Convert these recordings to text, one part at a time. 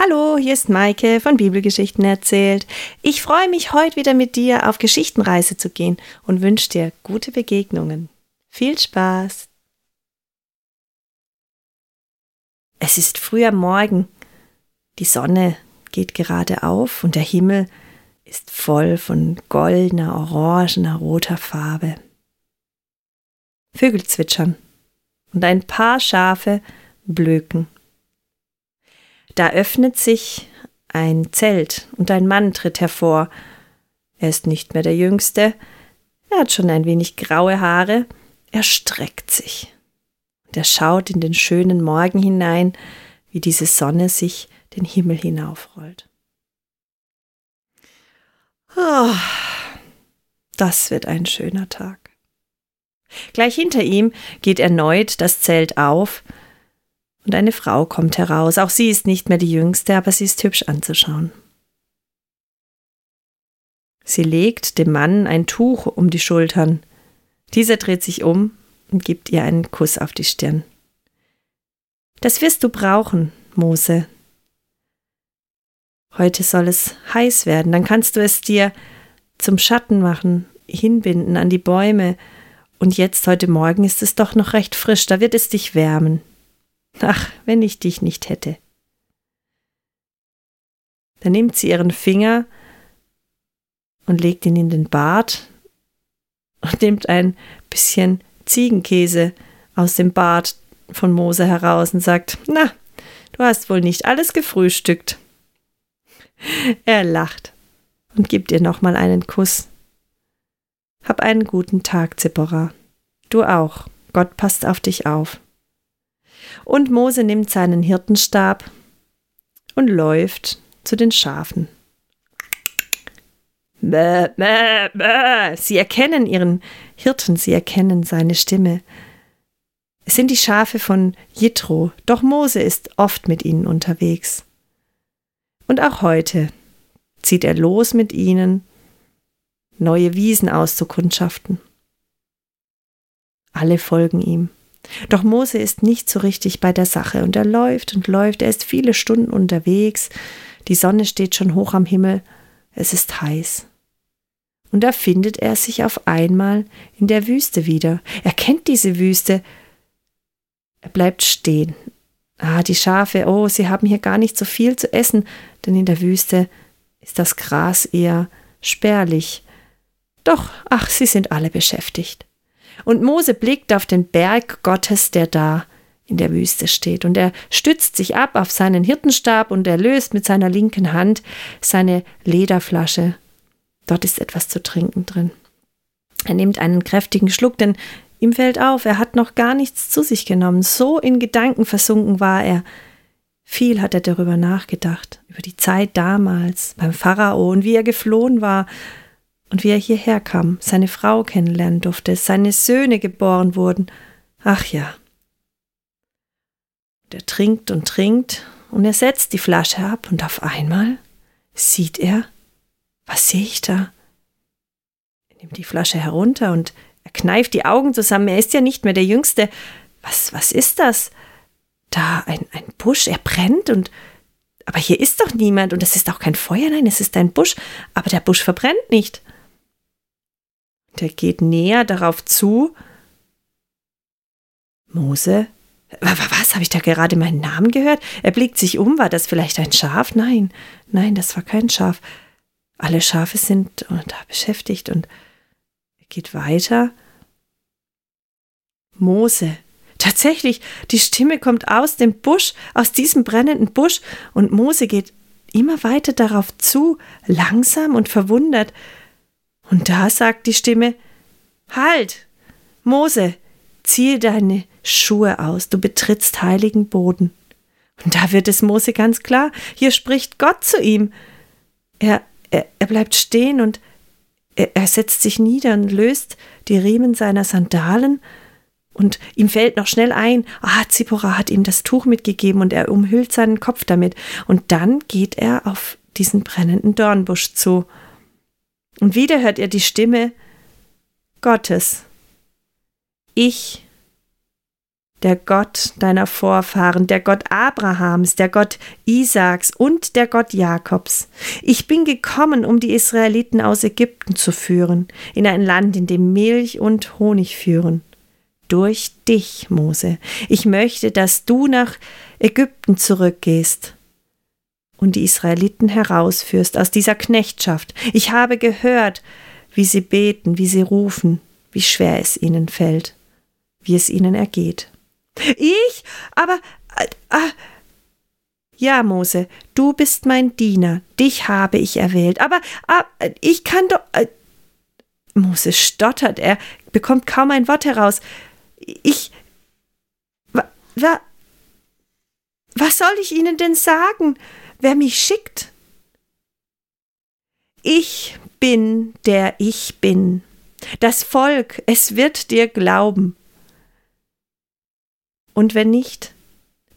Hallo, hier ist Maike von Bibelgeschichten erzählt. Ich freue mich, heute wieder mit dir auf Geschichtenreise zu gehen und wünsche dir gute Begegnungen. Viel Spaß! Es ist früh am Morgen. Die Sonne geht gerade auf und der Himmel ist voll von goldener, orangener, roter Farbe. Vögel zwitschern und ein paar Schafe blöken. Da öffnet sich ein Zelt und ein Mann tritt hervor. Er ist nicht mehr der Jüngste, er hat schon ein wenig graue Haare, er streckt sich. Und er schaut in den schönen Morgen hinein, wie diese Sonne sich den Himmel hinaufrollt. Oh, das wird ein schöner Tag. Gleich hinter ihm geht erneut das Zelt auf, und eine Frau kommt heraus. Auch sie ist nicht mehr die jüngste, aber sie ist hübsch anzuschauen. Sie legt dem Mann ein Tuch um die Schultern. Dieser dreht sich um und gibt ihr einen Kuss auf die Stirn. Das wirst du brauchen, Mose. Heute soll es heiß werden, dann kannst du es dir zum Schatten machen, hinbinden an die Bäume, und jetzt heute Morgen ist es doch noch recht frisch, da wird es dich wärmen. Ach, wenn ich dich nicht hätte. Dann nimmt sie ihren Finger und legt ihn in den Bart und nimmt ein bisschen Ziegenkäse aus dem Bart von Mose heraus und sagt, na, du hast wohl nicht alles gefrühstückt. Er lacht und gibt ihr nochmal einen Kuss. Hab einen guten Tag, Zipporah. Du auch. Gott passt auf dich auf. Und Mose nimmt seinen Hirtenstab und läuft zu den Schafen. Bäh, bäh, bäh. Sie erkennen ihren Hirten, sie erkennen seine Stimme. Es sind die Schafe von Jitro, doch Mose ist oft mit ihnen unterwegs. Und auch heute zieht er los mit ihnen, neue Wiesen auszukundschaften. Alle folgen ihm. Doch Mose ist nicht so richtig bei der Sache und er läuft und läuft, er ist viele Stunden unterwegs, die Sonne steht schon hoch am Himmel, es ist heiß. Und da findet er sich auf einmal in der Wüste wieder. Er kennt diese Wüste. Er bleibt stehen. Ah, die Schafe, oh, sie haben hier gar nicht so viel zu essen, denn in der Wüste ist das Gras eher spärlich. Doch, ach, sie sind alle beschäftigt. Und Mose blickt auf den Berg Gottes, der da in der Wüste steht. Und er stützt sich ab auf seinen Hirtenstab und er löst mit seiner linken Hand seine Lederflasche. Dort ist etwas zu trinken drin. Er nimmt einen kräftigen Schluck, denn ihm fällt auf, er hat noch gar nichts zu sich genommen. So in Gedanken versunken war er. Viel hat er darüber nachgedacht, über die Zeit damals beim Pharao und wie er geflohen war und wie er hierher kam, seine Frau kennenlernen durfte, seine Söhne geboren wurden. Ach ja. Der trinkt und trinkt und er setzt die Flasche ab und auf einmal sieht er, was sehe ich da? Er nimmt die Flasche herunter und er kneift die Augen zusammen. Er ist ja nicht mehr der Jüngste. Was, was ist das? Da ein, ein Busch, er brennt und aber hier ist doch niemand und es ist auch kein Feuer, nein, es ist ein Busch, aber der Busch verbrennt nicht. Der geht näher darauf zu. Mose? Was? Habe ich da gerade meinen Namen gehört? Er blickt sich um. War das vielleicht ein Schaf? Nein, nein, das war kein Schaf. Alle Schafe sind da beschäftigt und er geht weiter. Mose. Tatsächlich, die Stimme kommt aus dem Busch, aus diesem brennenden Busch, und Mose geht immer weiter darauf zu, langsam und verwundert. Und da sagt die Stimme, Halt! Mose, ziehe deine Schuhe aus, du betrittst heiligen Boden. Und da wird es Mose ganz klar, hier spricht Gott zu ihm. Er, er, er bleibt stehen und er, er setzt sich nieder und löst die Riemen seiner Sandalen und ihm fällt noch schnell ein, ah, Zippora hat ihm das Tuch mitgegeben und er umhüllt seinen Kopf damit. Und dann geht er auf diesen brennenden Dornbusch zu. Und wieder hört er die Stimme Gottes. Ich der Gott deiner Vorfahren, der Gott Abrahams, der Gott Isaaks und der Gott Jakobs. Ich bin gekommen, um die Israeliten aus Ägypten zu führen, in ein Land, in dem Milch und Honig führen. Durch dich, Mose. Ich möchte, dass du nach Ägypten zurückgehst und die Israeliten herausführst aus dieser Knechtschaft. Ich habe gehört, wie sie beten, wie sie rufen, wie schwer es ihnen fällt, wie es ihnen ergeht. Ich? Aber. Äh, äh, ja, Mose, du bist mein Diener, dich habe ich erwählt, aber äh, ich kann doch. Äh, Mose stottert, er bekommt kaum ein Wort heraus. Ich. Wa, wa, was soll ich Ihnen denn sagen, wer mich schickt? Ich bin, der ich bin. Das Volk, es wird dir glauben. Und wenn nicht,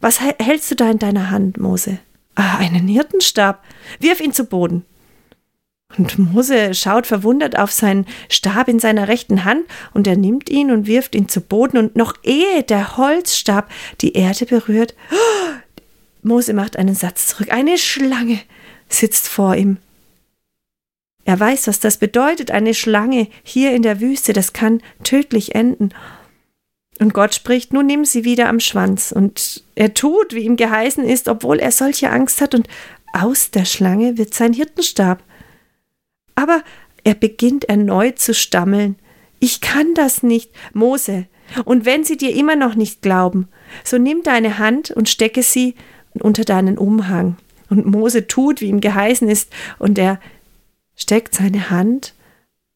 was hältst du da in deiner Hand, Mose? Ah, einen Hirtenstab. Wirf ihn zu Boden. Und Mose schaut verwundert auf seinen Stab in seiner rechten Hand und er nimmt ihn und wirft ihn zu Boden und noch ehe der Holzstab die Erde berührt, Mose macht einen Satz zurück. Eine Schlange sitzt vor ihm. Er weiß, was das bedeutet. Eine Schlange hier in der Wüste, das kann tödlich enden. Und Gott spricht, nun nimm sie wieder am Schwanz. Und er tut, wie ihm geheißen ist, obwohl er solche Angst hat, und aus der Schlange wird sein Hirtenstab. Aber er beginnt erneut zu stammeln. Ich kann das nicht, Mose. Und wenn sie dir immer noch nicht glauben, so nimm deine Hand und stecke sie unter deinen Umhang. Und Mose tut, wie ihm geheißen ist, und er steckt seine Hand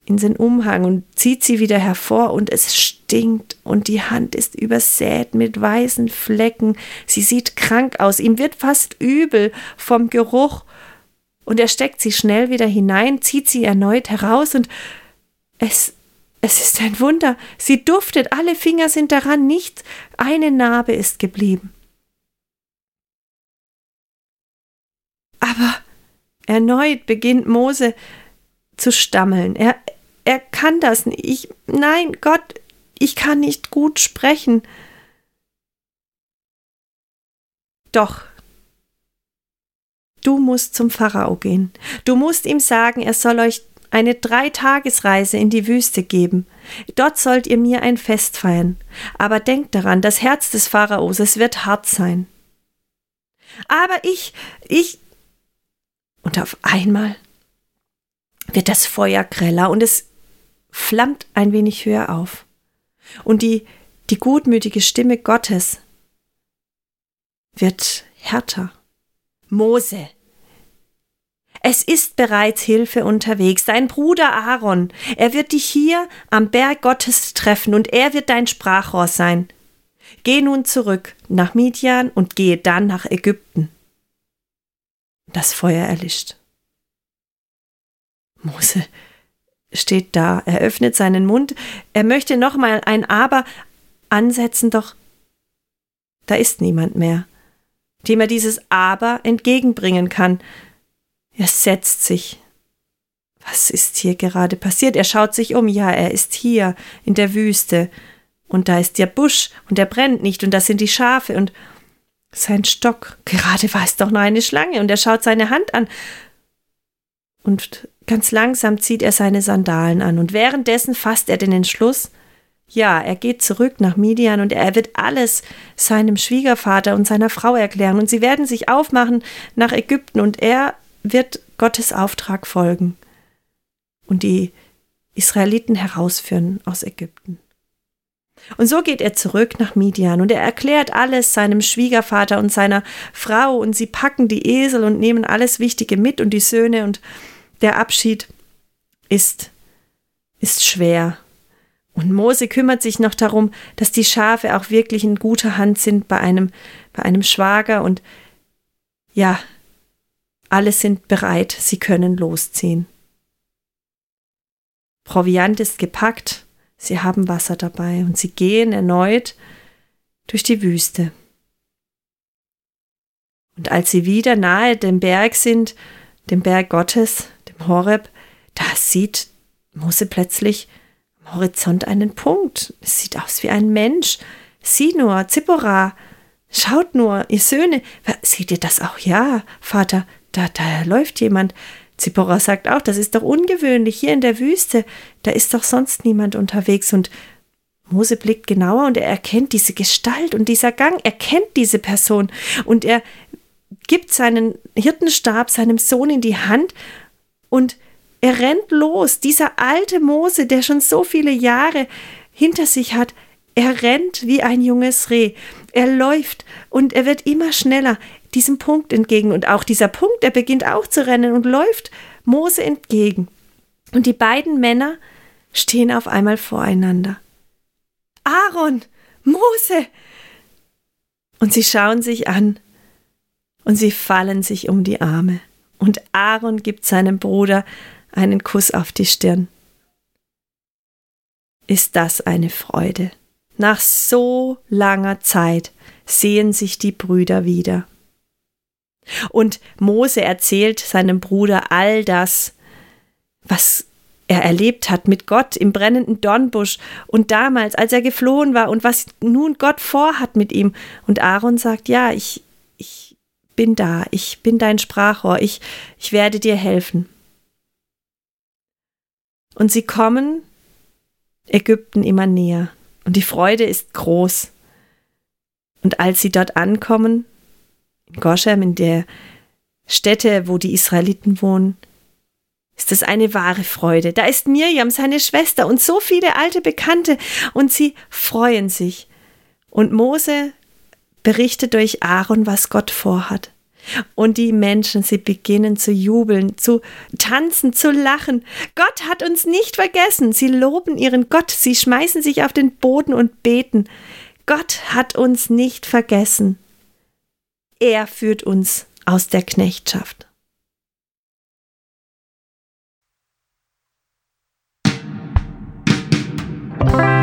in den Umhang und zieht sie wieder hervor und es stinkt und die Hand ist übersät mit weißen Flecken. Sie sieht krank aus, ihm wird fast übel vom Geruch und er steckt sie schnell wieder hinein, zieht sie erneut heraus und es es ist ein Wunder, sie duftet, alle Finger sind daran, nicht eine Narbe ist geblieben. Erneut beginnt Mose zu stammeln. Er, er kann das nicht. Ich, nein, Gott, ich kann nicht gut sprechen. Doch, du musst zum Pharao gehen. Du musst ihm sagen, er soll euch eine Dreitagesreise in die Wüste geben. Dort sollt ihr mir ein Fest feiern. Aber denkt daran, das Herz des Pharaos, es wird hart sein. Aber ich, ich. Und auf einmal wird das Feuer greller und es flammt ein wenig höher auf. Und die, die gutmütige Stimme Gottes wird härter. Mose. Es ist bereits Hilfe unterwegs. Dein Bruder Aaron, er wird dich hier am Berg Gottes treffen und er wird dein Sprachrohr sein. Geh nun zurück nach Midian und gehe dann nach Ägypten. Das Feuer erlischt. Mose steht da, er öffnet seinen Mund, er möchte nochmal ein Aber ansetzen, doch da ist niemand mehr, dem er dieses Aber entgegenbringen kann. Er setzt sich. Was ist hier gerade passiert? Er schaut sich um. Ja, er ist hier in der Wüste. Und da ist der Busch und er brennt nicht und da sind die Schafe und sein Stock. Gerade war es doch noch eine Schlange und er schaut seine Hand an. Und Ganz langsam zieht er seine Sandalen an und währenddessen fasst er den Entschluss, ja, er geht zurück nach Midian und er wird alles seinem Schwiegervater und seiner Frau erklären und sie werden sich aufmachen nach Ägypten und er wird Gottes Auftrag folgen und die Israeliten herausführen aus Ägypten. Und so geht er zurück nach Midian und er erklärt alles seinem Schwiegervater und seiner Frau und sie packen die Esel und nehmen alles Wichtige mit und die Söhne und der Abschied ist, ist schwer. Und Mose kümmert sich noch darum, dass die Schafe auch wirklich in guter Hand sind bei einem, bei einem Schwager und ja, alle sind bereit, sie können losziehen. Proviant ist gepackt, sie haben Wasser dabei und sie gehen erneut durch die Wüste. Und als sie wieder nahe dem Berg sind, dem Berg Gottes, dem Horeb, da sieht Mose plötzlich am Horizont einen Punkt. Es sieht aus wie ein Mensch. sieh nur, Zippora, schaut nur, ihr Söhne, seht ihr das auch? Ja, Vater, da, da läuft jemand. Zippora sagt auch, das ist doch ungewöhnlich hier in der Wüste, da ist doch sonst niemand unterwegs. Und Mose blickt genauer und er erkennt diese Gestalt und dieser Gang, er kennt diese Person. Und er gibt seinen Hirtenstab seinem Sohn in die Hand und er rennt los. Dieser alte Mose, der schon so viele Jahre hinter sich hat, er rennt wie ein junges Reh. Er läuft und er wird immer schneller diesem Punkt entgegen. Und auch dieser Punkt, er beginnt auch zu rennen und läuft Mose entgegen. Und die beiden Männer stehen auf einmal voreinander. Aaron, Mose! Und sie schauen sich an und sie fallen sich um die Arme. Und Aaron gibt seinem Bruder einen Kuss auf die Stirn. Ist das eine Freude? Nach so langer Zeit sehen sich die Brüder wieder. Und Mose erzählt seinem Bruder all das, was er erlebt hat mit Gott im brennenden Dornbusch und damals, als er geflohen war und was nun Gott vorhat mit ihm. Und Aaron sagt, ja, ich, ich bin da, ich bin dein Sprachrohr, ich, ich werde dir helfen. Und sie kommen Ägypten immer näher und die Freude ist groß. Und als sie dort ankommen, in Goshem, in der Stätte, wo die Israeliten wohnen, ist es eine wahre Freude. Da ist Mirjam, seine Schwester und so viele alte Bekannte und sie freuen sich. Und Mose berichtet durch Aaron, was Gott vorhat. Und die Menschen, sie beginnen zu jubeln, zu tanzen, zu lachen. Gott hat uns nicht vergessen. Sie loben ihren Gott, sie schmeißen sich auf den Boden und beten. Gott hat uns nicht vergessen. Er führt uns aus der Knechtschaft. Musik